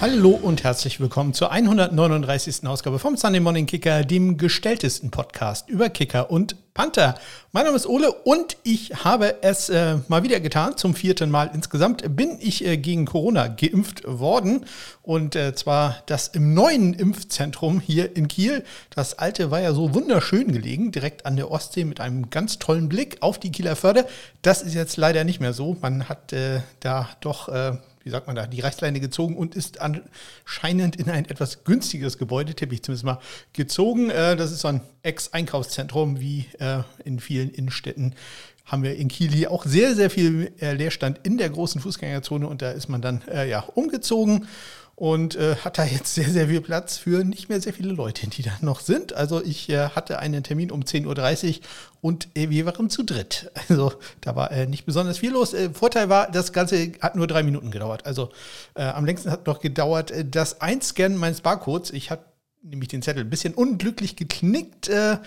Hallo und herzlich willkommen zur 139. Ausgabe vom Sunday Morning Kicker, dem gestelltesten Podcast über Kicker und Panther. Mein Name ist Ole und ich habe es äh, mal wieder getan. Zum vierten Mal insgesamt bin ich äh, gegen Corona geimpft worden. Und äh, zwar das im neuen Impfzentrum hier in Kiel. Das alte war ja so wunderschön gelegen, direkt an der Ostsee mit einem ganz tollen Blick auf die Kieler Förde. Das ist jetzt leider nicht mehr so. Man hat äh, da doch äh, wie sagt man da, die Reißleine gezogen und ist anscheinend in ein etwas günstiges Gebäude, tippe ich zumindest mal, gezogen. Äh, das ist so ein Ex-Einkaufszentrum wie äh, in vielen Innenstädten haben wir in Kiel hier auch sehr, sehr viel äh, Leerstand in der großen Fußgängerzone und da ist man dann ja umgezogen und äh, hat da jetzt sehr, sehr viel Platz für nicht mehr sehr viele Leute, die da noch sind. Also ich äh, hatte einen Termin um 10.30 Uhr und äh, wir waren zu dritt. Also da war äh, nicht besonders viel los. Äh, Vorteil war, das Ganze hat nur drei Minuten gedauert. Also äh, am längsten hat noch gedauert das Einscannen meines Barcodes. Ich hatte nämlich den Zettel ein bisschen unglücklich geknickt äh,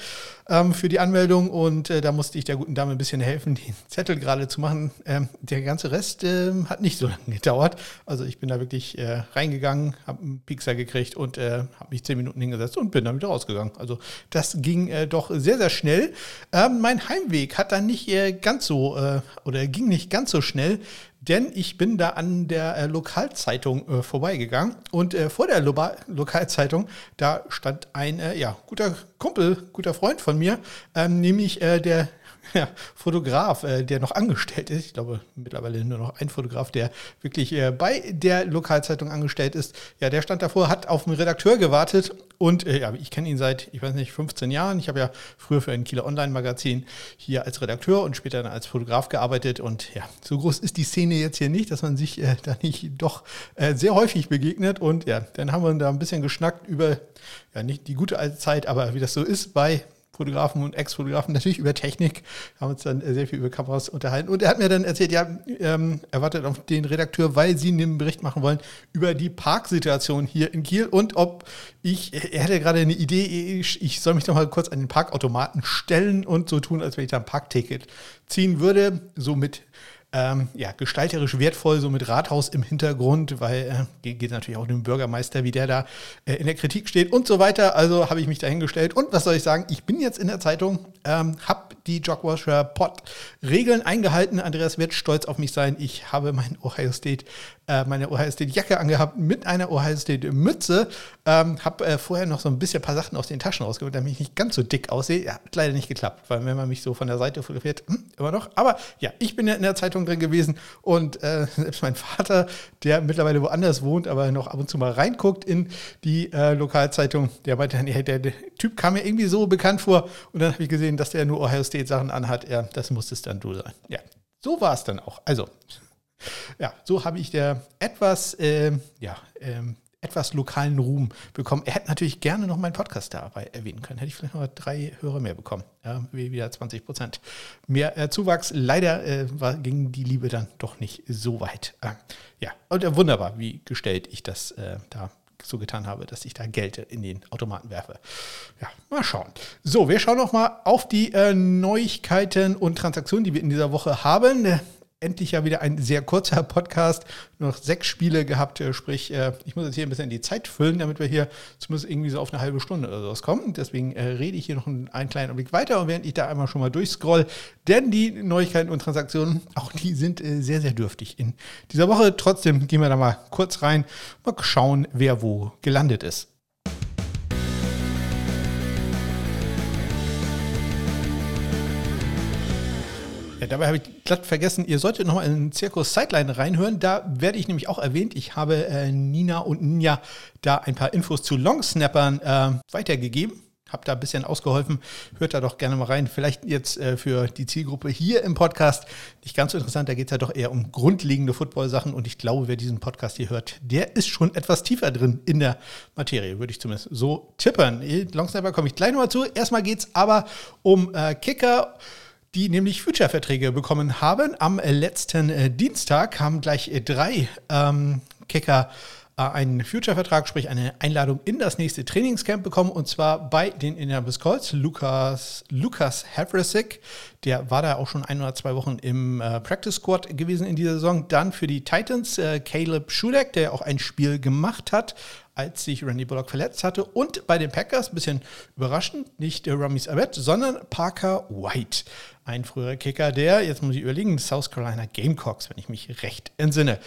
ähm, für die Anmeldung und äh, da musste ich der guten Dame ein bisschen helfen, den Zettel gerade zu machen. Ähm, der ganze Rest äh, hat nicht so lange gedauert. Also ich bin da wirklich äh, reingegangen, habe einen Pixar gekriegt und äh, habe mich zehn Minuten hingesetzt und bin dann wieder rausgegangen. Also das ging äh, doch sehr, sehr schnell. Ähm, mein Heimweg hat dann nicht ganz so oder ging nicht ganz so schnell denn ich bin da an der äh, Lokalzeitung äh, vorbeigegangen und äh, vor der Lo Lokalzeitung, da stand ein äh, ja, guter Kumpel, guter Freund von mir, ähm, nämlich äh, der ja, Fotograf, äh, der noch angestellt ist. Ich glaube, mittlerweile nur noch ein Fotograf, der wirklich äh, bei der Lokalzeitung angestellt ist. Ja, der stand davor, hat auf den Redakteur gewartet und äh, ja, ich kenne ihn seit, ich weiß nicht, 15 Jahren. Ich habe ja früher für ein Kieler Online-Magazin hier als Redakteur und später dann als Fotograf gearbeitet. Und ja, so groß ist die Szene jetzt hier nicht, dass man sich äh, da nicht doch äh, sehr häufig begegnet. Und ja, dann haben wir da ein bisschen geschnackt über, ja, nicht die gute alte Zeit, aber wie das so ist bei Fotografen und Ex-Fotografen natürlich über Technik, haben uns dann sehr viel über Kameras unterhalten. Und er hat mir dann erzählt, ja, ähm, er wartet auf den Redakteur, weil sie einen Bericht machen wollen über die Parksituation hier in Kiel und ob ich, er hätte gerade eine Idee, ich, ich soll mich doch mal kurz an den Parkautomaten stellen und so tun, als wenn ich da ein Parkticket ziehen würde, so mit ähm, ja, gestalterisch wertvoll, so mit Rathaus im Hintergrund, weil äh, geht natürlich auch dem Bürgermeister, wie der da äh, in der Kritik steht und so weiter. Also habe ich mich dahingestellt. Und was soll ich sagen? Ich bin jetzt in der Zeitung, ähm, habe die Jogwasher Pod Regeln eingehalten. Andreas wird stolz auf mich sein. Ich habe mein Ohio State äh, meine Ohio State Jacke angehabt mit einer Ohio State Mütze. Ähm, habe äh, vorher noch so ein bisschen ein paar Sachen aus den Taschen rausgeholt, damit ich nicht ganz so dick aussehe. Ja, hat leider nicht geklappt, weil wenn man mich so von der Seite fotografiert, hm, immer noch. Aber ja, ich bin ja in der Zeitung drin gewesen und äh, selbst mein Vater, der mittlerweile woanders wohnt, aber noch ab und zu mal reinguckt in die äh, Lokalzeitung, der meinte dann, der, der, Typ kam mir irgendwie so bekannt vor und dann habe ich gesehen, dass der nur Ohio State Sachen anhat. Ja, das muss es dann du sein. Ja, so war es dann auch. Also, ja, so habe ich der etwas, äh, ja, ähm, etwas lokalen Ruhm bekommen. Er hätte natürlich gerne noch meinen Podcast dabei erwähnen können. Hätte ich vielleicht noch drei Hörer mehr bekommen. Ja, wieder 20 Prozent mehr äh, Zuwachs. Leider äh, war, ging die Liebe dann doch nicht so weit. Äh, ja, und äh, wunderbar, wie gestellt ich das äh, da so getan habe, dass ich da Geld in den Automaten werfe. Ja, mal schauen. So, wir schauen noch mal auf die äh, Neuigkeiten und Transaktionen, die wir in dieser Woche haben endlich ja wieder ein sehr kurzer Podcast, noch sechs Spiele gehabt, äh, sprich, äh, ich muss jetzt hier ein bisschen die Zeit füllen, damit wir hier zumindest irgendwie so auf eine halbe Stunde oder sowas kommen. Deswegen äh, rede ich hier noch einen, einen kleinen Blick weiter und während ich da einmal schon mal durchscroll, denn die Neuigkeiten und Transaktionen, auch die sind sehr, sehr dürftig in dieser Woche. Trotzdem gehen wir da mal kurz rein, mal schauen, wer wo gelandet ist. Ja, dabei habe ich glatt vergessen, ihr solltet nochmal in Zirkus Sideline reinhören. Da werde ich nämlich auch erwähnt. Ich habe äh, Nina und Ninja da ein paar Infos zu Longsnappern äh, weitergegeben. Habe da ein bisschen ausgeholfen. Hört da doch gerne mal rein. Vielleicht jetzt äh, für die Zielgruppe hier im Podcast nicht ganz so interessant. Da geht es ja doch eher um grundlegende Football-Sachen. Und ich glaube, wer diesen Podcast hier hört, der ist schon etwas tiefer drin in der Materie, würde ich zumindest so tippern. Longsnapper komme ich gleich nochmal zu. Erstmal geht es aber um äh, Kicker die nämlich Future-Verträge bekommen haben. Am letzten äh, Dienstag haben gleich äh, drei ähm, Kicker einen Future-Vertrag, sprich eine Einladung in das nächste Trainingscamp bekommen und zwar bei den Indianapolis Colts. Lukas, Lukas Havrasik, der war da auch schon ein oder zwei Wochen im äh, Practice Squad gewesen in dieser Saison. Dann für die Titans äh, Caleb Schudeck, der auch ein Spiel gemacht hat, als sich Randy Bullock verletzt hatte. Und bei den Packers, ein bisschen überraschend, nicht äh, Ramis sondern Parker White. Ein früherer Kicker, der, jetzt muss ich überlegen, South Carolina Gamecocks, wenn ich mich recht entsinne.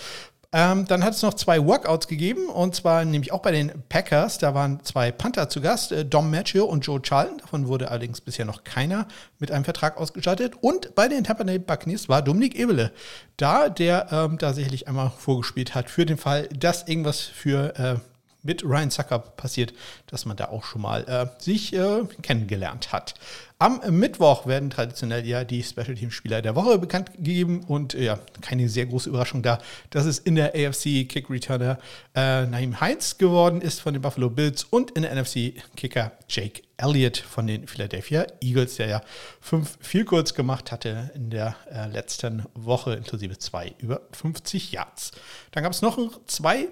Ähm, dann hat es noch zwei Workouts gegeben und zwar nämlich auch bei den Packers. Da waren zwei Panther zu Gast, äh, Dom Maggio und Joe Charlton. Davon wurde allerdings bisher noch keiner mit einem Vertrag ausgestattet. Und bei den Tampa Bay Buccaneers war Dominik Ebele da, der ähm, da sicherlich einmal vorgespielt hat für den Fall, dass irgendwas für äh, mit Ryan Zucker passiert, dass man da auch schon mal äh, sich äh, kennengelernt hat. Am Mittwoch werden traditionell ja die Special Team Spieler der Woche bekannt gegeben und ja, keine sehr große Überraschung da, dass es in der AFC Kick Returner äh, Naim Heinz geworden ist von den Buffalo Bills und in der NFC Kicker Jake Elliott von den Philadelphia Eagles, der ja fünf viel kurz gemacht hatte in der äh, letzten Woche, inklusive zwei über 50 Yards. Dann gab es noch zwei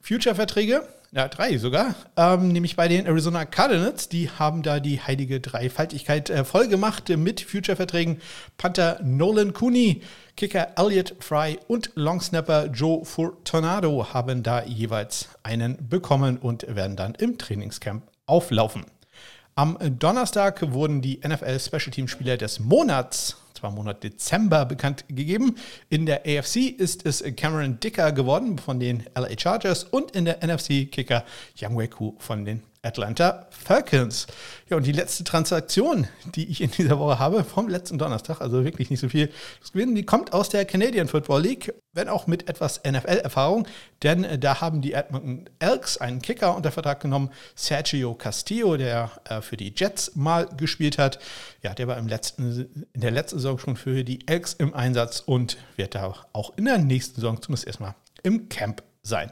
Future-Verträge ja, drei sogar. Ähm, nämlich bei den Arizona Cardinals. Die haben da die heilige Dreifaltigkeit äh, voll gemacht mit Future-Verträgen. Panther Nolan Cooney, Kicker Elliot Fry und Longsnapper Joe Fortunato haben da jeweils einen bekommen und werden dann im Trainingscamp auflaufen. Am Donnerstag wurden die NFL Special Team Spieler des Monats zwar Monat Dezember bekannt gegeben. In der AFC ist es Cameron Dicker geworden von den LA Chargers und in der NFC Kicker Young Weku von den Atlanta Falcons. Ja, und die letzte Transaktion, die ich in dieser Woche habe, vom letzten Donnerstag, also wirklich nicht so viel das Gewinnen, die kommt aus der Canadian Football League, wenn auch mit etwas NFL-Erfahrung, denn äh, da haben die Edmonton Elks einen Kicker unter Vertrag genommen, Sergio Castillo, der äh, für die Jets mal gespielt hat. Ja, der war im letzten, in der letzten Saison schon für die Elks im Einsatz und wird da auch in der nächsten Saison zumindest erstmal im Camp sein.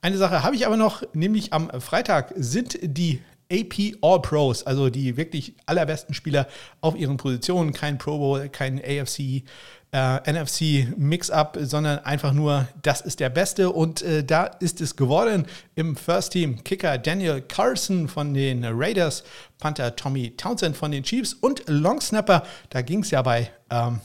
Eine Sache habe ich aber noch, nämlich am Freitag sind die AP All Pros, also die wirklich allerbesten Spieler auf ihren Positionen, kein Pro Bowl, kein AFC, äh, NFC Mix-up, sondern einfach nur, das ist der Beste. Und äh, da ist es geworden im First Team Kicker Daniel Carson von den Raiders, Panther Tommy Townsend von den Chiefs und Long Snapper, da ging es ja bei ähm,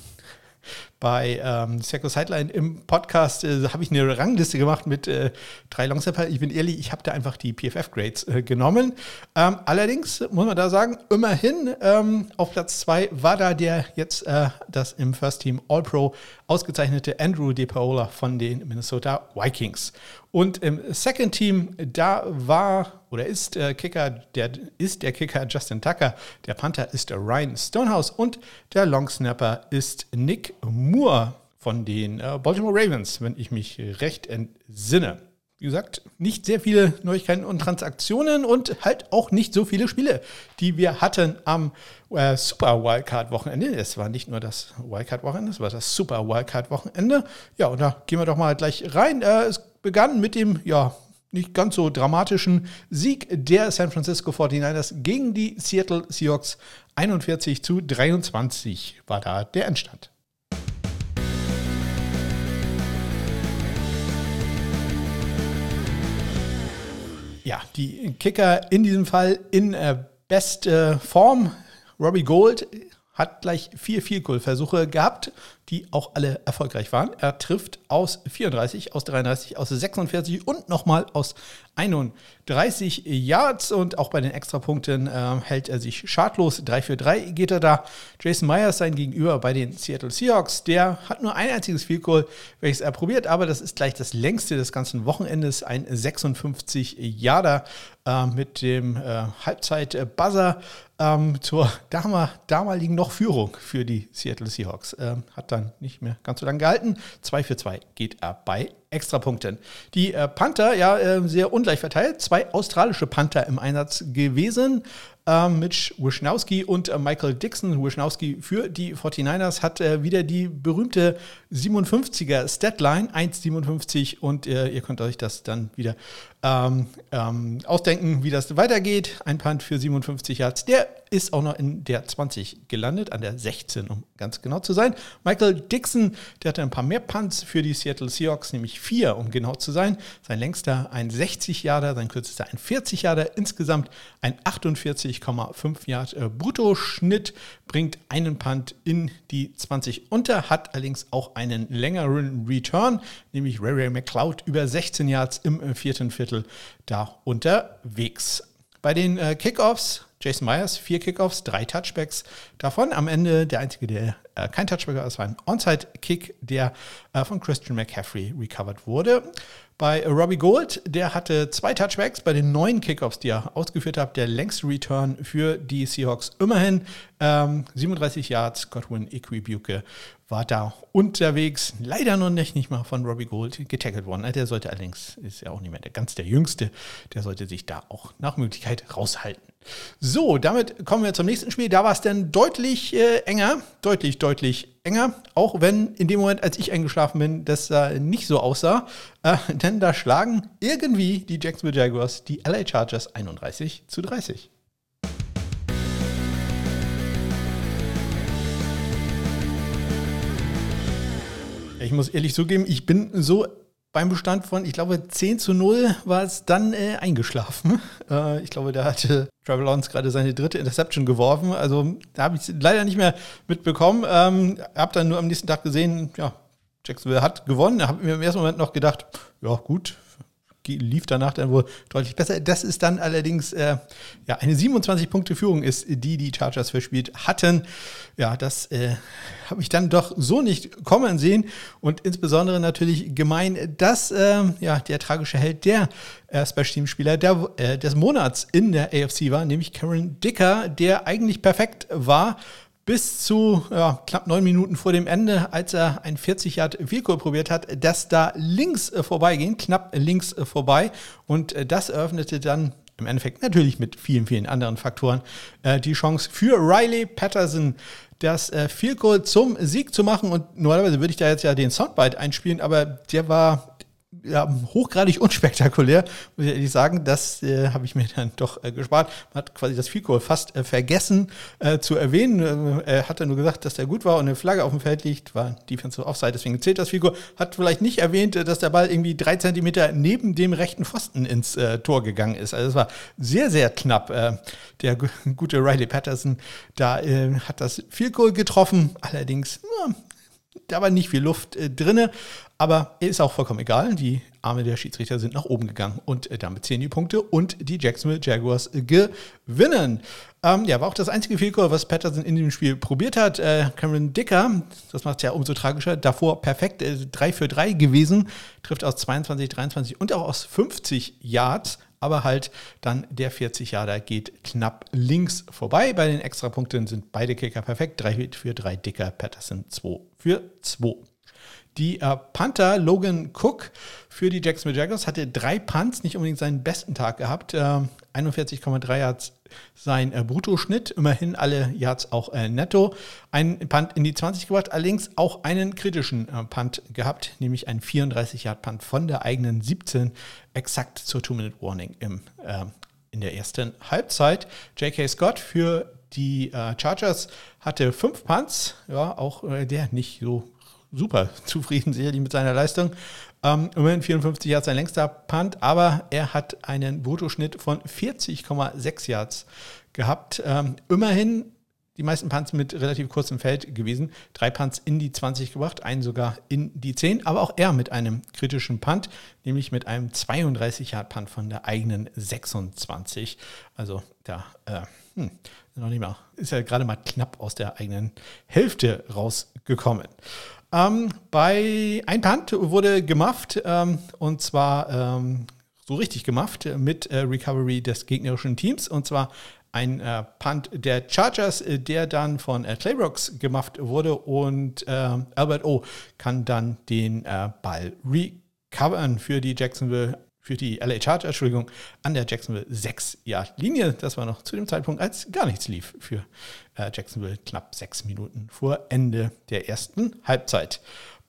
bei ähm, Circle Sideline im Podcast äh, habe ich eine Rangliste gemacht mit äh, drei Longsnapper. Ich bin ehrlich, ich habe da einfach die PFF-Grades äh, genommen. Ähm, allerdings muss man da sagen, immerhin ähm, auf Platz zwei war da der jetzt äh, das im First Team All-Pro ausgezeichnete Andrew DePaola von den Minnesota Vikings. Und im Second Team, da war oder ist der Kicker, der ist der Kicker Justin Tucker, der Panther ist Ryan Stonehouse und der Longsnapper ist Nick Moore von den äh, Baltimore Ravens, wenn ich mich recht entsinne. Wie gesagt, nicht sehr viele Neuigkeiten und Transaktionen und halt auch nicht so viele Spiele, die wir hatten am äh, Super Wildcard Wochenende. Es war nicht nur das Wildcard Wochenende, es war das Super Wildcard Wochenende. Ja, und da gehen wir doch mal gleich rein. Äh, es begann mit dem, ja, nicht ganz so dramatischen Sieg der San Francisco 49ers gegen die Seattle Seahawks. 41 zu 23 war da der Endstand. Ja, die Kicker in diesem Fall in äh, bester Form. Robbie Gold hat gleich vier Field-Goal-Versuche gehabt, die auch alle erfolgreich waren. Er trifft aus 34, aus 33, aus 46 und nochmal aus 31 Yards. Und auch bei den Extrapunkten äh, hält er sich schadlos. 3 für 3 geht er da. Jason Myers sein Gegenüber bei den Seattle Seahawks. Der hat nur ein einziges Field Goal, welches er probiert, aber das ist gleich das längste des ganzen Wochenendes. Ein 56 Yarder äh, mit dem äh, Halbzeit-Buzzer ähm, zur damaligen noch Führung für die Seattle Seahawks. Ähm, hat dann nicht mehr ganz so lange gehalten. 2 für 2 geht er bei Extrapunkten. Die äh, Panther, ja, äh, sehr ungleich verteilt. Zwei australische Panther im Einsatz gewesen. Äh, Mitch Wischnowski und äh, Michael Dixon. Wischnowski für die 49ers hat äh, wieder die berühmte 57er Statline, 1,57 und äh, ihr könnt euch das dann wieder ähm, ähm, ausdenken, wie das weitergeht. Ein Punt für 57 Yards. Der ist auch noch in der 20 gelandet, an der 16, um ganz genau zu sein. Michael Dixon, der hatte ein paar mehr Punts für die Seattle Seahawks, nämlich vier, um genau zu sein. Sein längster ein 60 Jahre, sein kürzester ein 40 Jahre, insgesamt ein 48,5 Yard äh, Bruttoschnitt, bringt einen Punt in die 20 unter, hat allerdings auch einen längeren Return, nämlich Ray Ray McCloud über 16 Yards im äh, vierten Viertel da unterwegs. Bei den äh, Kickoffs, Jason Myers, vier Kickoffs, drei Touchbacks. Davon am Ende der einzige, der äh, kein Touchback war, das war ein Onside-Kick, der äh, von Christian McCaffrey recovered wurde. Bei Robbie Gold, der hatte zwei Touchbacks bei den neuen Kickoffs, die er ausgeführt hat. Der längste Return für die Seahawks immerhin. Ähm, 37 Yards, Godwin Equibuke war da unterwegs. Leider noch nicht, nicht mal von Robbie Gold getackelt worden. Der sollte allerdings, ist ja auch nicht mehr der ganz der Jüngste, der sollte sich da auch nach Möglichkeit raushalten. So, damit kommen wir zum nächsten Spiel. Da war es dann deutlich äh, enger, deutlich, deutlich enger. Auch wenn in dem Moment, als ich eingeschlafen bin, das äh, nicht so aussah. Äh, denn da schlagen irgendwie die Jacksonville Jaguars die LA Chargers 31 zu 30. Ich muss ehrlich zugeben, ich bin so beim Bestand von, ich glaube, 10 zu 0 war es dann äh, eingeschlafen. Äh, ich glaube, da hatte Trevor Lawrence gerade seine dritte Interception geworfen. Also da habe ich es leider nicht mehr mitbekommen. Ähm, habe dann nur am nächsten Tag gesehen, ja, Jacksonville hat gewonnen. Habe mir im ersten Moment noch gedacht, ja gut, lief danach dann wohl deutlich besser. Das ist dann allerdings äh, ja, eine 27-Punkte-Führung ist, die die Chargers verspielt hatten. Ja, das äh, habe ich dann doch so nicht kommen sehen und insbesondere natürlich gemein, dass äh, ja, der tragische Held der äh, Special Team Spieler der, äh, des Monats in der AFC war, nämlich Karen Dicker, der eigentlich perfekt war bis zu ja, knapp neun Minuten vor dem Ende, als er ein 40 Yard Vielkohl probiert hat, das da links äh, vorbeiging, knapp links äh, vorbei. Und äh, das eröffnete dann im Endeffekt natürlich mit vielen, vielen anderen Faktoren die Chance für Riley Patterson, das äh, Field Goal zum Sieg zu machen. Und normalerweise würde ich da jetzt ja den Soundbite einspielen, aber der war ja, hochgradig unspektakulär, muss ich ehrlich sagen. Das äh, habe ich mir dann doch äh, gespart. Man hat quasi das Fico fast äh, vergessen äh, zu erwähnen. Äh, er hatte nur gesagt, dass der gut war und eine Flagge auf dem Feld liegt, war Defensive Offside, deswegen zählt das Fico. Hat vielleicht nicht erwähnt, äh, dass der Ball irgendwie drei Zentimeter neben dem rechten Pfosten ins Tor gegangen ist. Also es war sehr, sehr knapp. der gute Riley Patterson da hat das Fico getroffen. Allerdings, da war nicht viel Luft äh, drinne, aber ist auch vollkommen egal. Die Arme der Schiedsrichter sind nach oben gegangen und äh, damit zählen die Punkte und die Jacksonville Jaguars gewinnen. Ähm, ja, war auch das einzige Fehlcall, was Patterson in dem Spiel probiert hat. Äh, Cameron Dicker, das macht es ja umso tragischer, davor perfekt, äh, 3 für 3 gewesen, trifft aus 22, 23 und auch aus 50 Yards aber halt dann der 40 Jahre geht knapp links vorbei. Bei den Extrapunkten sind beide Kicker perfekt. 3 für 3 Dicker, Patterson 2 für 2. Die äh, Panther Logan Cook für die Jacksonville Jaguars hatte drei Punts, nicht unbedingt seinen besten Tag gehabt. Äh, 41,3 Yards sein äh, Bruttoschnitt, immerhin alle Yards auch äh, netto. Ein Punt in die 20 gebracht, allerdings auch einen kritischen äh, Punt gehabt, nämlich ein 34-Yard-Punt von der eigenen 17, exakt zur Two-Minute-Warning im, äh, in der ersten Halbzeit. J.K. Scott für die äh, Chargers hatte fünf Punts, ja, auch äh, der nicht so super zufrieden sicherlich mit seiner Leistung. Ähm, immerhin 54 Yards sein längster Punt, aber er hat einen Bruttoschnitt von 40,6 Yards gehabt. Ähm, immerhin die meisten Punts mit relativ kurzem Feld gewesen. Drei Punts in die 20 gebracht, einen sogar in die 10, aber auch er mit einem kritischen Punt, nämlich mit einem 32-Yard-Punt von der eigenen 26. Also da, äh, hm, noch nicht mal, ist ja gerade mal knapp aus der eigenen Hälfte rausgekommen. Ähm, bei ein Punt wurde gemufft ähm, und zwar ähm, so richtig gemufft mit äh, Recovery des gegnerischen Teams. Und zwar ein äh, Punt der Chargers, äh, der dann von äh, Claybrooks gemacht wurde. Und äh, Albert O kann dann den äh, Ball recovern für die Jacksonville für die LA Chargers, Entschuldigung, an der Jacksonville 6-Yard-Linie. Das war noch zu dem Zeitpunkt, als gar nichts lief für äh, Jacksonville, knapp sechs Minuten vor Ende der ersten Halbzeit.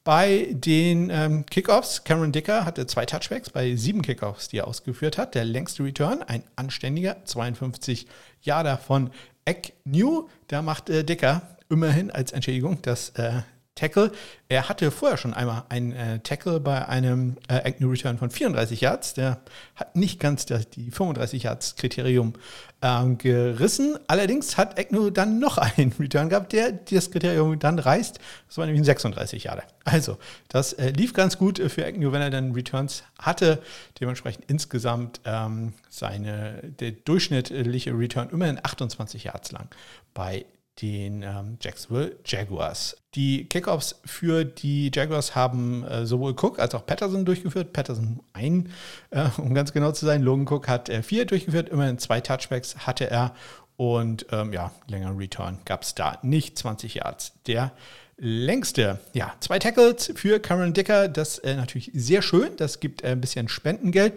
Bei den ähm, Kickoffs, Cameron Dicker hatte zwei Touchbacks bei sieben Kickoffs, die er ausgeführt hat. Der längste Return, ein anständiger 52 Jahre von Agnew. Da macht äh, Dicker immerhin als Entschädigung das äh, Tackle. Er hatte vorher schon einmal einen äh, Tackle bei einem äh, Agnew Return von 34 Yards. Der hat nicht ganz das, die 35 Yards Kriterium ähm, gerissen. Allerdings hat Agnew dann noch einen Return gehabt, der das Kriterium dann reißt. Das war nämlich ein 36 Yards. Also, das äh, lief ganz gut für Agnew, wenn er dann Returns hatte. Dementsprechend insgesamt ähm, seine, der durchschnittliche Return immerhin 28 Yards lang bei den ähm, Jacksonville Jaguars. Die Kickoffs für die Jaguars haben äh, sowohl Cook als auch Patterson durchgeführt. Patterson ein, äh, um ganz genau zu sein. Logan Cook hat äh, vier durchgeführt, immerhin zwei Touchbacks hatte er. Und ähm, ja, länger Return gab es da nicht. 20 Yards. Der längste. Ja, zwei Tackles für Cameron Dicker. Das ist äh, natürlich sehr schön. Das gibt äh, ein bisschen Spendengeld.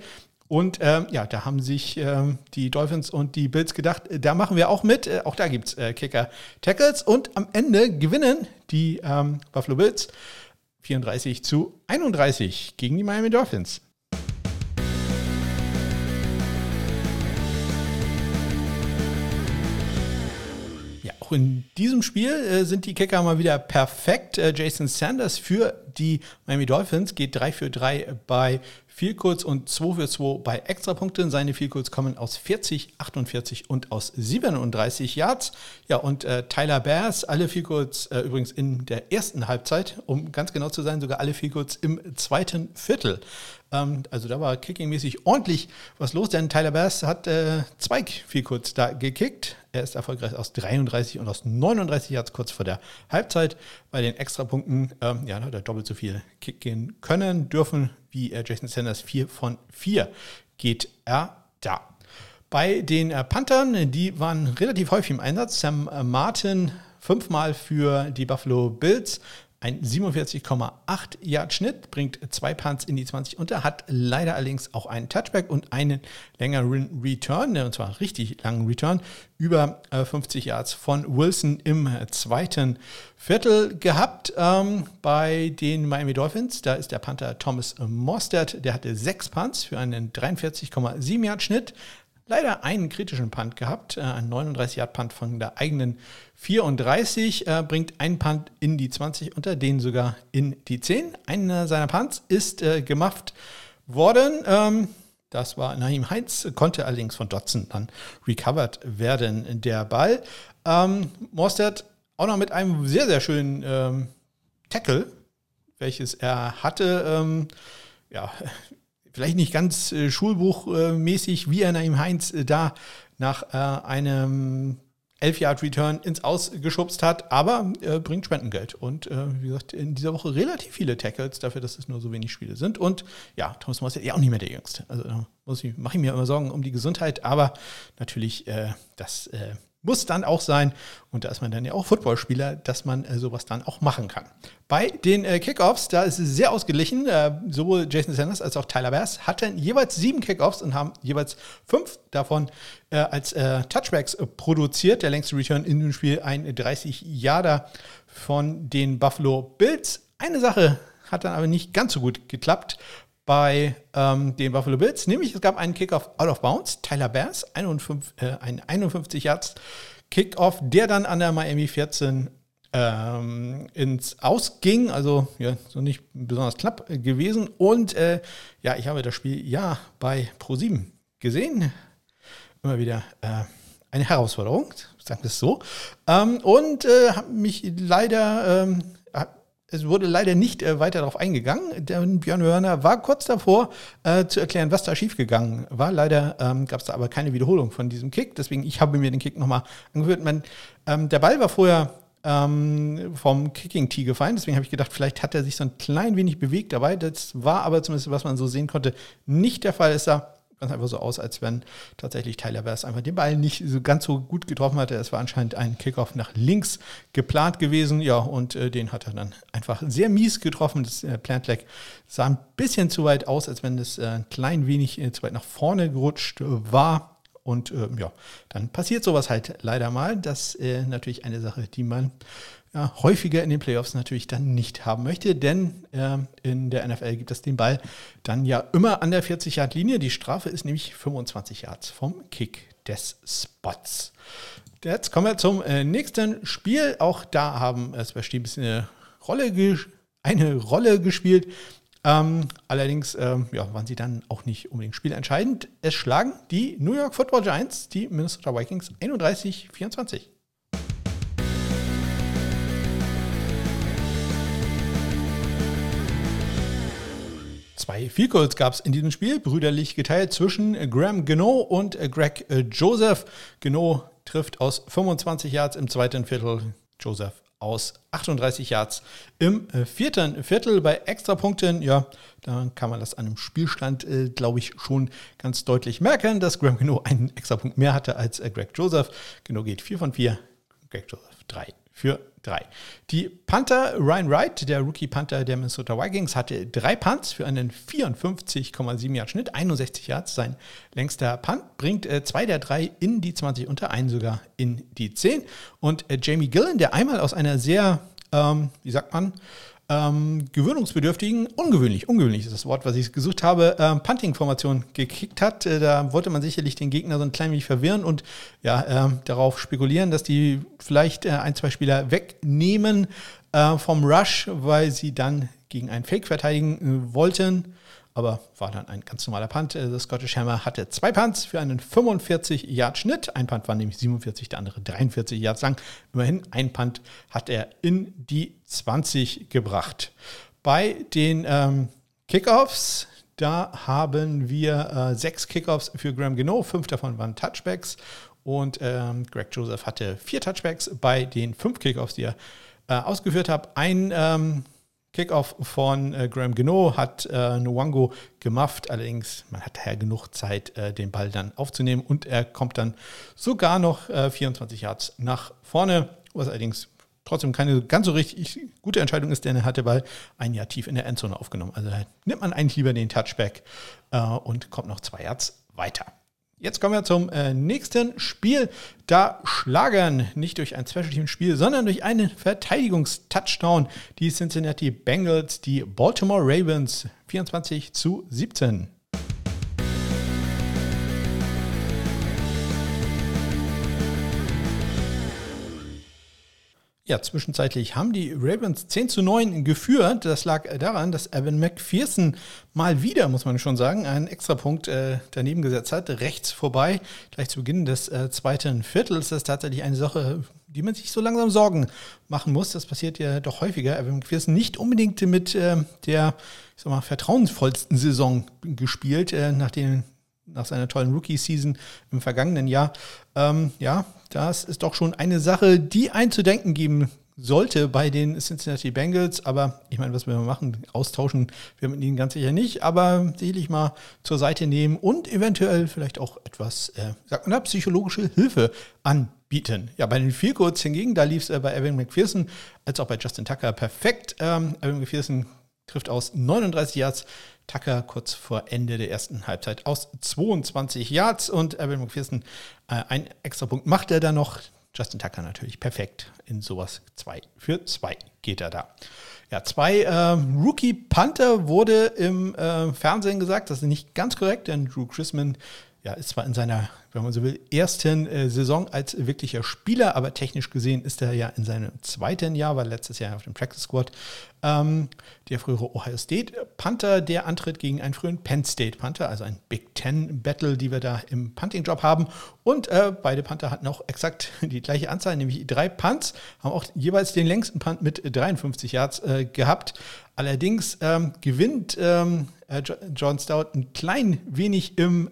Und ähm, ja, da haben sich ähm, die Dolphins und die Bills gedacht, äh, da machen wir auch mit. Äh, auch da gibt es äh, Kicker-Tackles. Und am Ende gewinnen die ähm, Buffalo Bills 34 zu 31 gegen die Miami Dolphins. Ja, auch in diesem Spiel äh, sind die Kicker mal wieder perfekt. Äh, Jason Sanders für die Miami Dolphins geht 3 für 3 bei Vielkurs und 2 für 2 bei Extrapunkten. Seine Vielkurs kommen aus 40, 48 und aus 37 Yards. Ja, und äh, Tyler Bears, alle Vielkurs äh, übrigens in der ersten Halbzeit, um ganz genau zu sein, sogar alle Vielkurs im zweiten Viertel. Ähm, also da war kickingmäßig ordentlich was los, denn Tyler Bears hat äh, zwei Vielkurs da gekickt. Er ist erfolgreich aus 33 und aus 39 Yards kurz vor der Halbzeit. Bei den Extrapunkten ähm, ja, hat er doppelt so viel kicken können, dürfen wie äh, Jason Sanders 4 von 4 geht er da. Bei den äh, Panthern, die waren relativ häufig im Einsatz. Sam äh, Martin fünfmal für die Buffalo Bills, ein 47,8 Yard Schnitt, bringt zwei Punts in die 20 und er hat leider allerdings auch einen Touchback und einen längeren Return, und zwar richtig langen Return, über 50 äh, Yards von Wilson im zweiten Viertel gehabt. Ähm, bei den Miami Dolphins, da ist der Panther Thomas Mostert, der hatte sechs Punts für einen 43,7 Yard Schnitt, leider einen kritischen Punt gehabt, äh, ein 39-Yard-Punt von der eigenen 34, äh, bringt einen Punt in die 20 und den sogar in die 10. Einer seiner Punts ist äh, gemacht worden. Ähm, das war Naheem Heinz, konnte allerdings von Dotson dann recovered werden, der Ball. Ähm, Mostert auch noch mit einem sehr, sehr schönen ähm, Tackle, welches er hatte. Ähm, ja, vielleicht nicht ganz äh, schulbuchmäßig, wie er Naim Heinz äh, da nach äh, einem 11-Yard-Return ins Aus geschubst hat, aber äh, bringt Spendengeld. Und äh, wie gesagt, in dieser Woche relativ viele Tackles, dafür, dass es nur so wenig Spiele sind. Und ja, Thomas Moss ist ja auch nicht mehr der Jüngste. Also da mache ich mir immer Sorgen um die Gesundheit, aber natürlich, äh, das muss dann auch sein, und da ist man dann ja auch Footballspieler, dass man äh, sowas dann auch machen kann. Bei den äh, Kickoffs, da ist es sehr ausgeglichen. Äh, sowohl Jason Sanders als auch Tyler Bass hatten jeweils sieben Kickoffs und haben jeweils fünf davon äh, als äh, Touchbacks äh, produziert. Der längste Return in dem Spiel ein 30 Yarder von den Buffalo Bills. Eine Sache hat dann aber nicht ganz so gut geklappt bei ähm, den Buffalo Bills, nämlich es gab einen Kickoff out of bounds. Tyler Bears, 51, äh, ein 51 Yards Kickoff, der dann an der Miami 14 ähm, ins Ausging, also ja, so nicht besonders knapp gewesen. Und äh, ja, ich habe das Spiel ja bei Pro7 gesehen. Immer wieder äh, eine Herausforderung, sagen wir es so. Ähm, und äh, habe mich leider ähm, es wurde leider nicht äh, weiter darauf eingegangen. Der Björn Hörner war kurz davor äh, zu erklären, was da schiefgegangen war. Leider ähm, gab es da aber keine Wiederholung von diesem Kick. Deswegen, ich habe mir den Kick nochmal angehört. Man, ähm, der Ball war vorher ähm, vom Kicking-Tee gefallen. Deswegen habe ich gedacht, vielleicht hat er sich so ein klein wenig bewegt dabei. Das war aber zumindest, was man so sehen konnte, nicht der Fall. Es sah ganz einfach so aus, als wenn tatsächlich Tyler Bass einfach den Ball nicht so ganz so gut getroffen hatte. Es war anscheinend ein Kickoff nach links geplant gewesen. Ja, und äh, den hat er dann einfach sehr mies getroffen. Das äh, Plant-Leg sah ein bisschen zu weit aus, als wenn es äh, ein klein wenig äh, zu weit nach vorne gerutscht war. Und äh, ja, dann passiert sowas halt leider mal. Das ist äh, natürlich eine Sache, die man ja, häufiger in den Playoffs natürlich dann nicht haben möchte, denn äh, in der NFL gibt es den Ball dann ja immer an der 40-Yard-Linie. Die Strafe ist nämlich 25 Yards vom Kick des Spots. Jetzt kommen wir zum äh, nächsten Spiel. Auch da haben es bei Stiebs eine Rolle, eine Rolle gespielt. Ähm, allerdings ähm, ja, waren sie dann auch nicht unbedingt spielentscheidend. Es schlagen die New York Football Giants die Minnesota Vikings 31-24. Zwei Field gab es in diesem Spiel, brüderlich geteilt zwischen Graham Geno und Greg Joseph. Geno trifft aus 25 Yards im zweiten Viertel, Joseph aus 38 Yards im äh, vierten Viertel. Bei Extrapunkten, ja, da kann man das an einem Spielstand, äh, glaube ich, schon ganz deutlich merken, dass Graham Geno einen Extrapunkt mehr hatte als äh, Greg Joseph. Geno geht 4 von 4, Greg Joseph 3 für 3. Die Panther Ryan Wright, der Rookie Panther der Minnesota Vikings, hatte drei Punts für einen 54,7 Yard Schnitt, 61 Yards. Sein längster Punt bringt äh, zwei der drei in die 20 unter, einen sogar in die 10. Und äh, Jamie Gillen, der einmal aus einer sehr, ähm, wie sagt man, ähm, gewöhnungsbedürftigen, ungewöhnlich, ungewöhnlich ist das Wort, was ich gesucht habe, ähm, Punting-Formation gekickt hat. Äh, da wollte man sicherlich den Gegner so ein klein wenig verwirren und ja, äh, darauf spekulieren, dass die vielleicht äh, ein, zwei Spieler wegnehmen äh, vom Rush, weil sie dann gegen einen Fake verteidigen äh, wollten aber war dann ein ganz normaler Punt. Der äh, Scottish Hammer hatte zwei Punts für einen 45-Yard-Schnitt. Ein Punt war nämlich 47, der andere 43 Yards lang. Immerhin ein Punt hat er in die 20 gebracht. Bei den ähm, Kickoffs, da haben wir äh, sechs Kickoffs für Graham Geno, fünf davon waren Touchbacks und ähm, Greg Joseph hatte vier Touchbacks bei den fünf Kickoffs, die er äh, ausgeführt hat. Ein ähm, Kickoff von äh, Graham Geno hat äh, Nwango gemufft. Allerdings, man hat daher genug Zeit, äh, den Ball dann aufzunehmen und er kommt dann sogar noch äh, 24 Yards nach vorne, was allerdings trotzdem keine ganz so richtig gute Entscheidung ist, denn er hat den Ball ein Jahr tief in der Endzone aufgenommen. Also nimmt man eigentlich lieber den Touchback äh, und kommt noch zwei Yards weiter. Jetzt kommen wir zum äh, nächsten Spiel. Da schlagen nicht durch ein Special Team Spiel, sondern durch einen Verteidigungstouchdown die Cincinnati Bengals die Baltimore Ravens 24 zu 17. Ja, zwischenzeitlich haben die Ravens 10 zu 9 geführt. Das lag daran, dass Evan McPherson mal wieder, muss man schon sagen, einen Extrapunkt äh, daneben gesetzt hat, rechts vorbei, gleich zu Beginn des äh, zweiten Viertels. Das ist tatsächlich eine Sache, die man sich so langsam Sorgen machen muss. Das passiert ja doch häufiger. Evan McPherson nicht unbedingt mit äh, der, ich sag mal, vertrauensvollsten Saison gespielt, äh, nachdem nach seiner tollen Rookie-Season im vergangenen Jahr. Ähm, ja, das ist doch schon eine Sache, die einzudenken geben sollte bei den Cincinnati Bengals. Aber ich meine, was wir machen, austauschen wir mit ihnen ganz sicher nicht, aber sicherlich mal zur Seite nehmen und eventuell vielleicht auch etwas, äh, sagt man da, psychologische Hilfe anbieten. Ja, bei den Goals hingegen, da lief es äh, bei Evan McPherson als auch bei Justin Tucker perfekt. Ähm, Evan McPherson trifft aus 39 Yards, Tucker kurz vor Ende der ersten Halbzeit aus 22 Yards und Evan McPherson äh, ein extra Punkt macht er dann noch. Justin Tucker natürlich perfekt in sowas 2 für 2 geht er da. Ja, zwei äh, Rookie Panther wurde im äh, Fernsehen gesagt, das ist nicht ganz korrekt, denn Drew Chrisman ja, ist zwar in seiner, wenn man so will, ersten äh, Saison als wirklicher Spieler, aber technisch gesehen ist er ja in seinem zweiten Jahr, war letztes Jahr auf dem Practice Squad, ähm, der frühere Ohio State Panther, der antritt gegen einen frühen Penn State Panther, also ein Big Ten Battle, die wir da im Punting-Job haben. Und äh, beide Panther hatten auch exakt die gleiche Anzahl, nämlich drei Punts, haben auch jeweils den längsten Punt mit 53 Yards äh, gehabt. Allerdings ähm, gewinnt ähm, äh, John Stout ein klein wenig im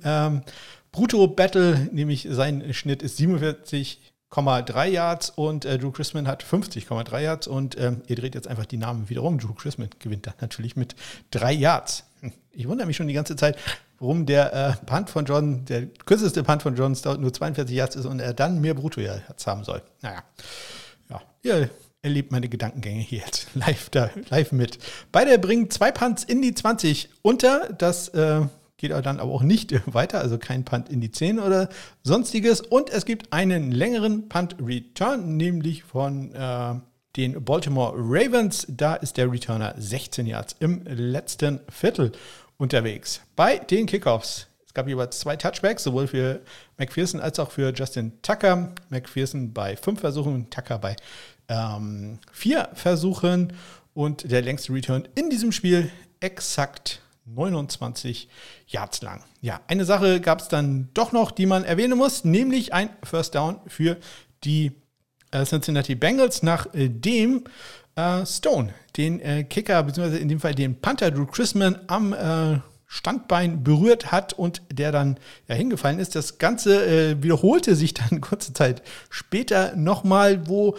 ähm, Brutto-Battle, nämlich sein Schnitt ist 47,3 Yards und äh, Drew Chrisman hat 50,3 Yards und ähm, ihr dreht jetzt einfach die Namen wiederum. Drew Chrisman gewinnt dann natürlich mit 3 Yards. Hm, ich wundere mich schon die ganze Zeit, warum der äh, Punt von John, der kürzeste Punt von John Stout nur 42 Yards ist und er dann mehr Brutto-Yards haben soll. Naja, ja, ihr erlebt meine Gedankengänge hier jetzt live, da, live mit. Beide bringen zwei Punts in die 20 unter. Das äh, geht dann aber auch nicht weiter, also kein Punt in die 10 oder sonstiges. Und es gibt einen längeren Punt-Return, nämlich von äh, den Baltimore Ravens. Da ist der Returner 16 Yards im letzten Viertel unterwegs. Bei den Kickoffs gab jeweils zwei Touchbacks, sowohl für McPherson als auch für Justin Tucker. McPherson bei fünf Versuchen, Tucker bei ähm, vier Versuchen und der längste Return in diesem Spiel exakt 29 Yards lang. Ja, eine Sache gab es dann doch noch, die man erwähnen muss, nämlich ein First Down für die äh, Cincinnati Bengals, nachdem äh, Stone den äh, Kicker, beziehungsweise in dem Fall den Panther Drew Chrisman am äh, Standbein berührt hat und der dann ja, hingefallen ist. Das Ganze äh, wiederholte sich dann kurze Zeit später nochmal, wo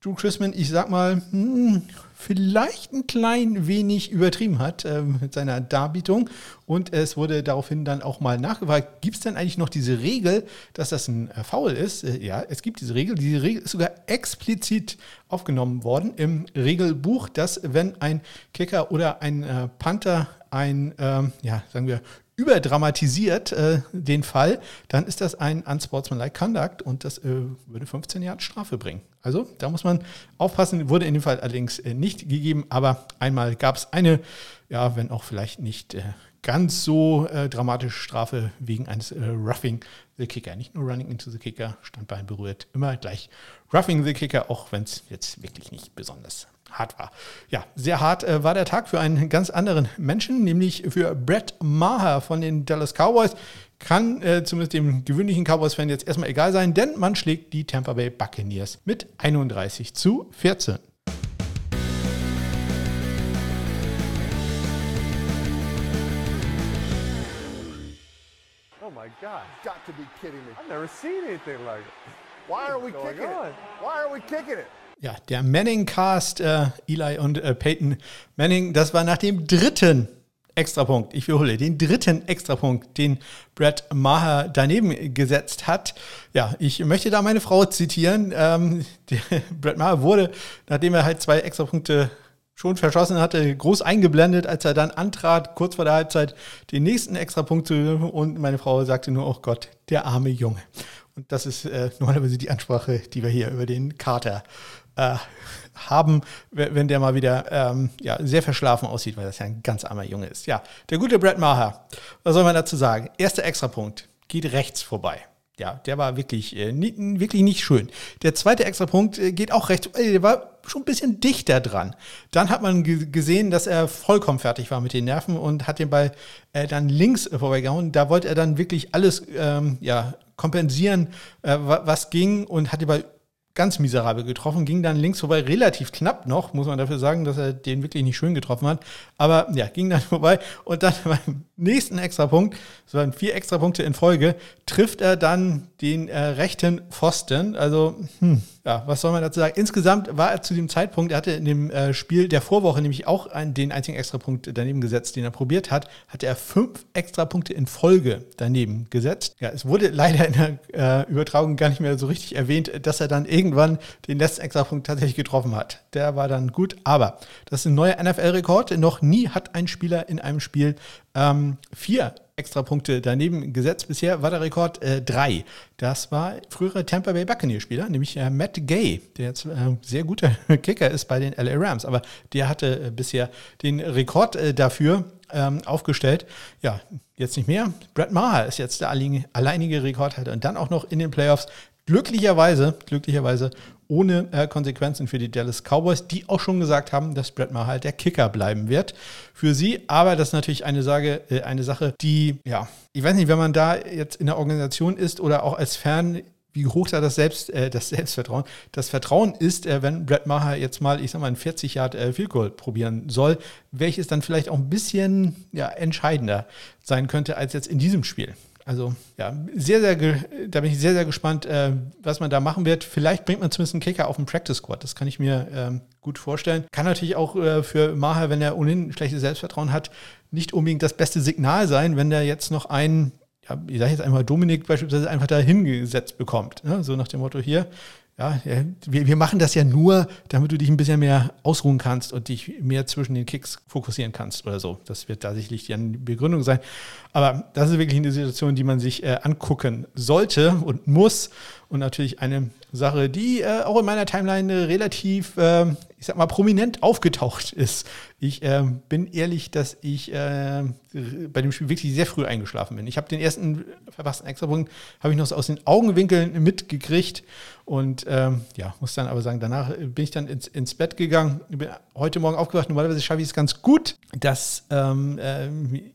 Drew Chrisman, ich sag mal, hm, vielleicht ein klein wenig übertrieben hat äh, mit seiner Darbietung. Und es wurde daraufhin dann auch mal nachgefragt, gibt es denn eigentlich noch diese Regel, dass das ein äh, Foul ist? Äh, ja, es gibt diese Regel. Diese Regel ist sogar explizit aufgenommen worden im Regelbuch, dass wenn ein Kicker oder ein äh, Panther ein, ähm, ja, sagen wir, überdramatisiert äh, den Fall, dann ist das ein unsportsmanlike Conduct und das äh, würde 15 Jahre Strafe bringen. Also da muss man aufpassen, wurde in dem Fall allerdings äh, nicht gegeben, aber einmal gab es eine, ja, wenn auch vielleicht nicht äh, ganz so äh, dramatische Strafe wegen eines äh, Roughing the Kicker. Nicht nur Running into the Kicker, Standbein berührt, immer gleich Roughing the Kicker, auch wenn es jetzt wirklich nicht besonders hart war. Ja, sehr hart äh, war der Tag für einen ganz anderen Menschen, nämlich für Brett Maher von den Dallas Cowboys. Kann äh, zumindest dem gewöhnlichen Cowboys-Fan jetzt erstmal egal sein, denn man schlägt die Tampa Bay Buccaneers mit 31 zu 14. Oh my God. You've got to be kidding me. I've never seen anything like it. Why are we kicking on? it? Why are we kicking it? Ja, der Manning-Cast, äh, Eli und äh, Peyton Manning, das war nach dem dritten Extrapunkt, ich wiederhole, den dritten Extrapunkt, den Brad Maher daneben gesetzt hat. Ja, ich möchte da meine Frau zitieren. Ähm, Brad Maher wurde, nachdem er halt zwei Extrapunkte schon verschossen hatte, groß eingeblendet, als er dann antrat, kurz vor der Halbzeit, den nächsten Extrapunkt zu und meine Frau sagte nur, oh Gott, der arme Junge. Und das ist äh, normalerweise die Ansprache, die wir hier über den Kater äh, haben, wenn der mal wieder ähm, ja, sehr verschlafen aussieht, weil das ja ein ganz armer Junge ist. Ja, der gute Brad Maher, was soll man dazu sagen? Erster Extrapunkt, geht rechts vorbei. Ja, der war wirklich, äh, nie, wirklich nicht schön. Der zweite Extrapunkt äh, geht auch rechts, äh, der war schon ein bisschen dichter dran. Dann hat man gesehen, dass er vollkommen fertig war mit den Nerven und hat den Ball äh, dann links vorbeigehauen. Da wollte er dann wirklich alles ähm, ja, kompensieren, was ging und hat den Ball ganz miserabel getroffen, ging dann links vorbei, relativ knapp noch, muss man dafür sagen, dass er den wirklich nicht schön getroffen hat. Aber ja, ging dann vorbei und dann beim nächsten Extrapunkt, so waren vier Extrapunkte in Folge, trifft er dann den äh, rechten Pfosten. Also, hm, ja, was soll man dazu sagen? Insgesamt war er zu dem Zeitpunkt, er hatte in dem äh, Spiel der Vorwoche nämlich auch einen, den einzigen Extrapunkt daneben gesetzt, den er probiert hat, hatte er fünf Extrapunkte in Folge daneben gesetzt. Ja, es wurde leider in der äh, Übertragung gar nicht mehr so richtig erwähnt, dass er dann irgendwann den letzten Extrapunkt tatsächlich getroffen hat. Der war dann gut, aber das ist ein neuer NFL-Rekord. Noch nie hat ein Spieler in einem Spiel ähm, vier Extrapunkte daneben gesetzt. Bisher war der Rekord äh, drei. Das war frühere Tampa Bay Buccaneers-Spieler, nämlich äh, Matt Gay, der jetzt äh, sehr guter Kicker ist bei den LA Rams. Aber der hatte äh, bisher den Rekord äh, dafür ähm, aufgestellt. Ja, jetzt nicht mehr. Brad Maher ist jetzt der alleinige Rekordhalter und dann auch noch in den Playoffs. Glücklicherweise, glücklicherweise ohne äh, Konsequenzen für die Dallas Cowboys, die auch schon gesagt haben, dass Brett Maher halt der Kicker bleiben wird für sie. Aber das ist natürlich eine, Sage, äh, eine Sache, die, ja, ich weiß nicht, wenn man da jetzt in der Organisation ist oder auch als Fan wie hoch da das, Selbst, äh, das Selbstvertrauen, das Vertrauen ist, äh, wenn Brett Maher jetzt mal, ich sag mal, ein 40 Yard äh, Field Goal probieren soll, welches dann vielleicht auch ein bisschen ja, entscheidender sein könnte als jetzt in diesem Spiel. Also ja, sehr, sehr, da bin ich sehr, sehr gespannt, äh, was man da machen wird. Vielleicht bringt man zumindest einen Kicker auf den Practice Squad. Das kann ich mir ähm, gut vorstellen. Kann natürlich auch äh, für Maher, wenn er ohnehin ein schlechtes Selbstvertrauen hat, nicht unbedingt das beste Signal sein, wenn der jetzt noch einen, ja, ich sage jetzt einmal Dominik beispielsweise, einfach da hingesetzt bekommt. Ne? So nach dem Motto hier, ja, wir, wir machen das ja nur, damit du dich ein bisschen mehr ausruhen kannst und dich mehr zwischen den Kicks fokussieren kannst oder so. Das wird da sicherlich die Begründung sein. Aber das ist wirklich eine Situation, die man sich äh, angucken sollte und muss und natürlich eine Sache, die äh, auch in meiner Timeline relativ, äh, ich sag mal, prominent aufgetaucht ist. Ich äh, bin ehrlich, dass ich äh, bei dem Spiel wirklich sehr früh eingeschlafen bin. Ich habe den ersten verpassten Extrapunkt, habe ich noch so aus den Augenwinkeln mitgekriegt und ähm, ja, muss dann aber sagen, danach bin ich dann ins, ins Bett gegangen, bin heute Morgen aufgewacht. Normalerweise schaffe ich es ganz gut, dass ähm, äh,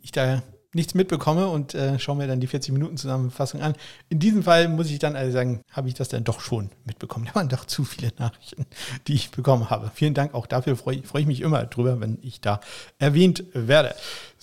ich da nichts mitbekomme und äh, schaue mir dann die 40 Minuten Zusammenfassung an. In diesem Fall muss ich dann also sagen, habe ich das dann doch schon mitbekommen. Da waren doch zu viele Nachrichten, die ich bekommen habe. Vielen Dank auch dafür. Freue freu ich mich immer drüber, wenn ich da erwähnt werde.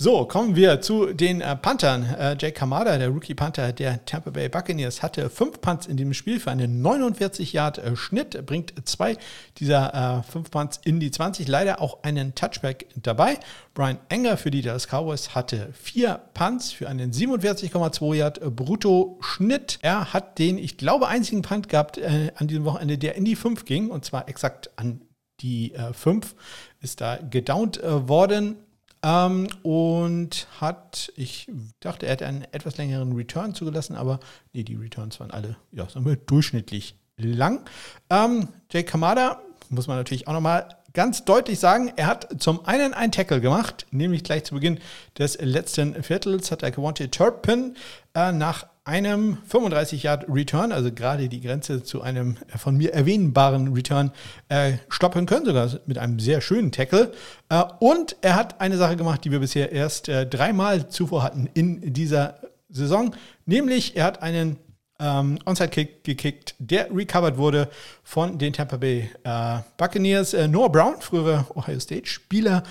So, kommen wir zu den äh, Panthern. Äh, Jake Kamada, der Rookie Panther der Tampa Bay Buccaneers, hatte fünf Punts in dem Spiel für einen 49 Yard äh, Schnitt, bringt zwei dieser äh, fünf Punts in die 20, leider auch einen Touchback dabei. Brian Enger für die Dallas Cowboys hatte vier Punts für einen 47,2 Yard äh, Brutto-Schnitt. Er hat den, ich glaube, einzigen Punt gehabt äh, an diesem Wochenende, der in die 5 ging, und zwar exakt an die 5, ist da gedownt worden. Ähm, und hat, ich dachte, er hätte einen etwas längeren Return zugelassen, aber nee, die Returns waren alle, ja, sagen wir, durchschnittlich lang. Ähm, Jake Kamada, muss man natürlich auch nochmal ganz deutlich sagen, er hat zum einen einen Tackle gemacht, nämlich gleich zu Beginn des letzten Viertels hat er Gewonte Turpin äh, nach einem 35 Yard Return, also gerade die Grenze zu einem äh, von mir erwähnbaren Return, äh, stoppen können, sogar mit einem sehr schönen Tackle. Äh, und er hat eine Sache gemacht, die wir bisher erst äh, dreimal zuvor hatten in dieser Saison, nämlich er hat einen ähm, Onside-Kick gekickt, der recovered wurde von den Tampa Bay äh, Buccaneers. Äh, Noah Brown, früherer Ohio State-Spieler,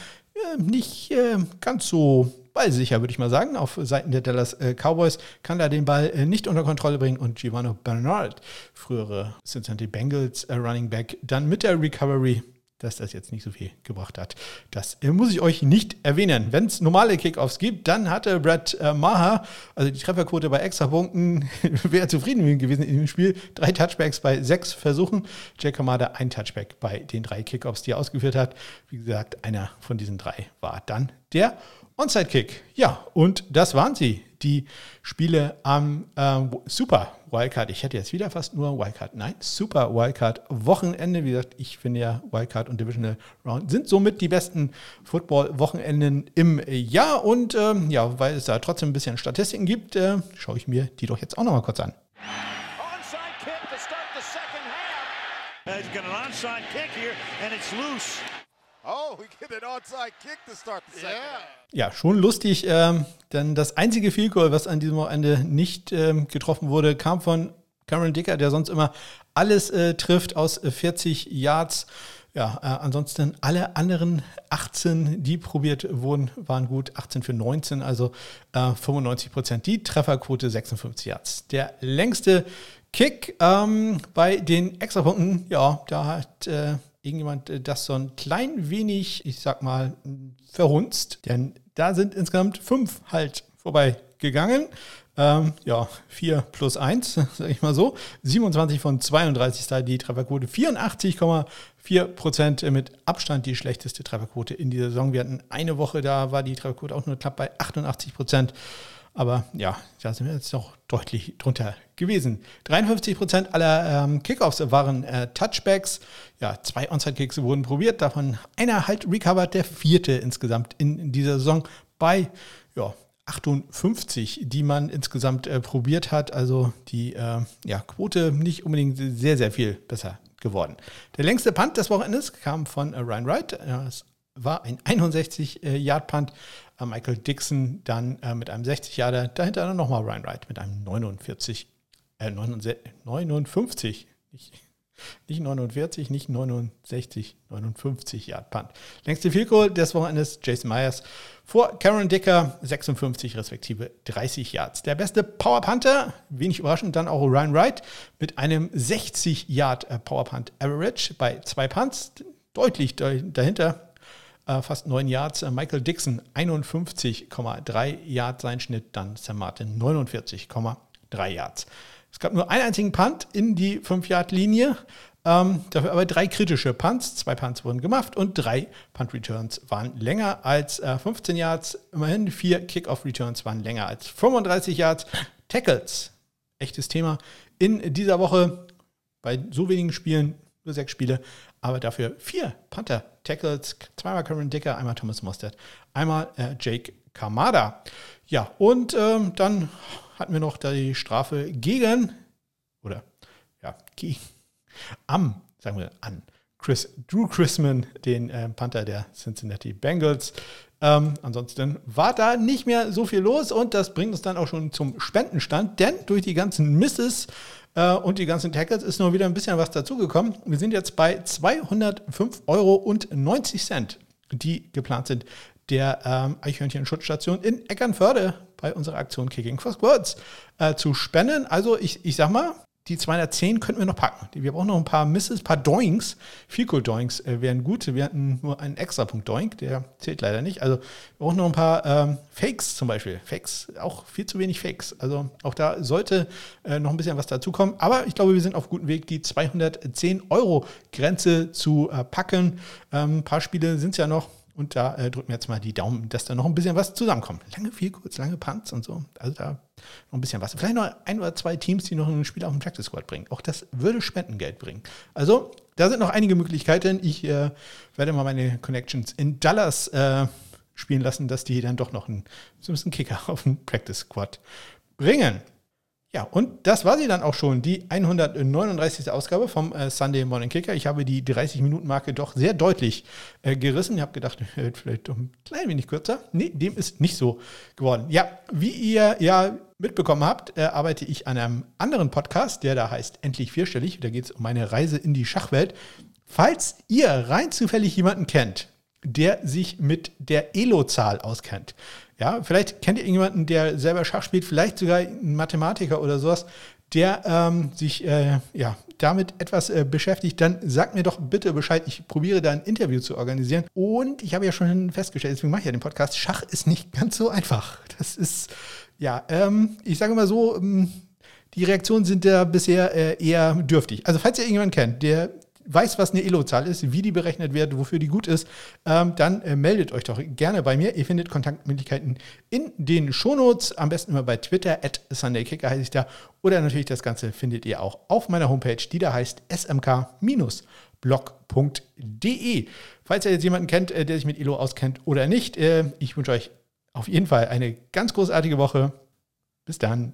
nicht ganz so ballsicher, würde ich mal sagen, auf Seiten der Dallas äh, Cowboys, kann da den Ball äh, nicht unter Kontrolle bringen und Giovanni Bernard, frühere Cincinnati Bengals äh, Running Back, dann mit der Recovery dass das jetzt nicht so viel gebracht hat. Das muss ich euch nicht erwähnen. Wenn es normale Kickoffs gibt, dann hatte Brad Maher, also die Trefferquote bei Extrapunkten, wäre zufrieden gewesen in dem Spiel. Drei Touchbacks bei sechs Versuchen. Jack Kamada ein Touchback bei den drei Kickoffs, die er ausgeführt hat. Wie gesagt, einer von diesen drei war dann der Onside-Kick. Ja, und das waren sie. Die Spiele am äh, Super Wildcard. Ich hätte jetzt wieder fast nur Wildcard. Nein, Super Wildcard Wochenende. Wie gesagt, ich finde ja Wildcard und Divisional Round sind somit die besten Football-Wochenenden im Jahr. Und ähm, ja, weil es da trotzdem ein bisschen Statistiken gibt, äh, schaue ich mir die doch jetzt auch nochmal kurz an. Onside kick to start the second half. He's got an onside kick here and it's loose. Oh, we get an onside kick to start the second yeah. Ja, schon lustig, ähm, denn das einzige Field Goal, was an diesem Wochenende nicht ähm, getroffen wurde, kam von Cameron Dicker, der sonst immer alles äh, trifft aus 40 Yards. Ja, äh, ansonsten alle anderen 18, die probiert wurden, waren gut. 18 für 19, also äh, 95 Prozent. Die Trefferquote 56 Yards. Der längste Kick ähm, bei den Extrapunkten, ja, da hat äh, irgendjemand äh, das so ein klein wenig, ich sag mal, verhunzt. Denn da sind insgesamt fünf halt vorbeigegangen. Ähm, ja, 4 plus 1, sage ich mal so. 27 von 32 ist da die Trefferquote. 84,4 Prozent mit Abstand die schlechteste Trefferquote in dieser Saison. Wir hatten eine Woche, da war die Trefferquote auch nur knapp bei 88 Prozent. Aber ja, da sind wir jetzt noch deutlich drunter gewesen. 53 Prozent aller ähm, Kickoffs waren äh, Touchbacks. Ja, zwei Onside-Kicks wurden probiert, davon einer halt recovered, der vierte insgesamt in, in dieser Saison bei ja, 58, die man insgesamt äh, probiert hat. Also die äh, ja, Quote nicht unbedingt sehr, sehr viel besser geworden. Der längste Punt des Wochenendes kam von äh, Ryan Wright. Es war ein 61-Yard-Punt. Äh, Michael Dixon dann äh, mit einem 60-Jahre, dahinter dann nochmal Ryan Wright mit einem 49, äh, 59, nicht, nicht 49, nicht 69, 59 Yard Punt. Längste Field Goal des Wochenendes Jason Myers vor Karen Dicker 56 respektive 30 Yards. Der beste Power Punter, wenig überraschend, dann auch Ryan Wright mit einem 60 Yard äh, Power Punt Average bei zwei Punts. Deutlich dahinter äh, fast 9 Yards. Äh, Michael Dixon 51,3 Yards sein Schnitt, dann Sam Martin 49,3 Yards. Es gab nur einen einzigen Punt in die 5-Yard-Linie. Ähm, dafür aber drei kritische Punts. Zwei Punts wurden gemacht und drei Punt-Returns waren länger als äh, 15 Yards. Immerhin vier Kick-Off-Returns waren länger als 35 Yards. Tackles, echtes Thema. In dieser Woche bei so wenigen Spielen, nur sechs Spiele, aber dafür vier Panther-Tackles, zweimal Cameron Dicker, einmal Thomas Mostert, einmal äh, Jake Kamada. Ja, und ähm, dann hatten wir noch die Strafe gegen, oder ja, gegen, am, sagen wir an, Chris, Drew Chrisman, den äh, Panther der Cincinnati Bengals. Ähm, ansonsten war da nicht mehr so viel los und das bringt uns dann auch schon zum Spendenstand, denn durch die ganzen Misses äh, und die ganzen Tackles ist nur wieder ein bisschen was dazugekommen. Wir sind jetzt bei 205,90 Euro, die geplant sind, der ähm, Eichhörnchen-Schutzstation in Eckernförde bei unserer Aktion Kicking for Squirts äh, zu spenden. Also ich, ich sag mal, die 210 könnten wir noch packen. Wir brauchen noch ein paar Misses, ein paar Doinks. Viel Doinks äh, wären gut. Wir hatten nur einen extra Punkt Doink, der zählt leider nicht. Also wir brauchen noch ein paar ähm, Fakes zum Beispiel. Fakes, auch viel zu wenig Fakes. Also auch da sollte äh, noch ein bisschen was dazukommen. Aber ich glaube, wir sind auf gutem Weg, die 210 Euro Grenze zu äh, packen. Ähm, ein paar Spiele sind es ja noch. Und da äh, drücken wir jetzt mal die Daumen, dass da noch ein bisschen was zusammenkommt. Lange viel kurz, lange Punts und so. Also da noch ein bisschen was. Vielleicht noch ein oder zwei Teams, die noch ein Spiel auf den Practice Squad bringen. Auch das würde Spendengeld bringen. Also da sind noch einige Möglichkeiten. Ich äh, werde mal meine Connections in Dallas äh, spielen lassen, dass die dann doch noch einen, so ein Kicker auf den Practice Squad bringen. Ja, und das war sie dann auch schon, die 139. Ausgabe vom äh, Sunday Morning Kicker. Ich habe die 30-Minuten-Marke doch sehr deutlich äh, gerissen. Ich habe gedacht, vielleicht doch ein klein wenig kürzer. Nee, dem ist nicht so geworden. Ja, wie ihr ja mitbekommen habt, äh, arbeite ich an einem anderen Podcast, der da heißt Endlich Vierstellig. Da geht es um meine Reise in die Schachwelt. Falls ihr rein zufällig jemanden kennt, der sich mit der Elo-Zahl auskennt, ja, vielleicht kennt ihr irgendjemanden, der selber Schach spielt, vielleicht sogar ein Mathematiker oder sowas, der ähm, sich äh, ja, damit etwas äh, beschäftigt, dann sagt mir doch bitte Bescheid. Ich probiere da ein Interview zu organisieren. Und ich habe ja schon festgestellt, deswegen mache ich ja den Podcast, Schach ist nicht ganz so einfach. Das ist, ja, ähm, ich sage mal so, ähm, die Reaktionen sind da bisher äh, eher dürftig. Also falls ihr irgendjemanden kennt, der weiß, was eine Elo-Zahl ist, wie die berechnet wird, wofür die gut ist, ähm, dann äh, meldet euch doch gerne bei mir. Ihr findet Kontaktmöglichkeiten in den Shownotes, am besten immer bei Twitter, at SundayKicker heiße ich da. Oder natürlich das Ganze findet ihr auch auf meiner Homepage, die da heißt smk-blog.de. Falls ihr jetzt jemanden kennt, äh, der sich mit Elo auskennt oder nicht, äh, ich wünsche euch auf jeden Fall eine ganz großartige Woche. Bis dann.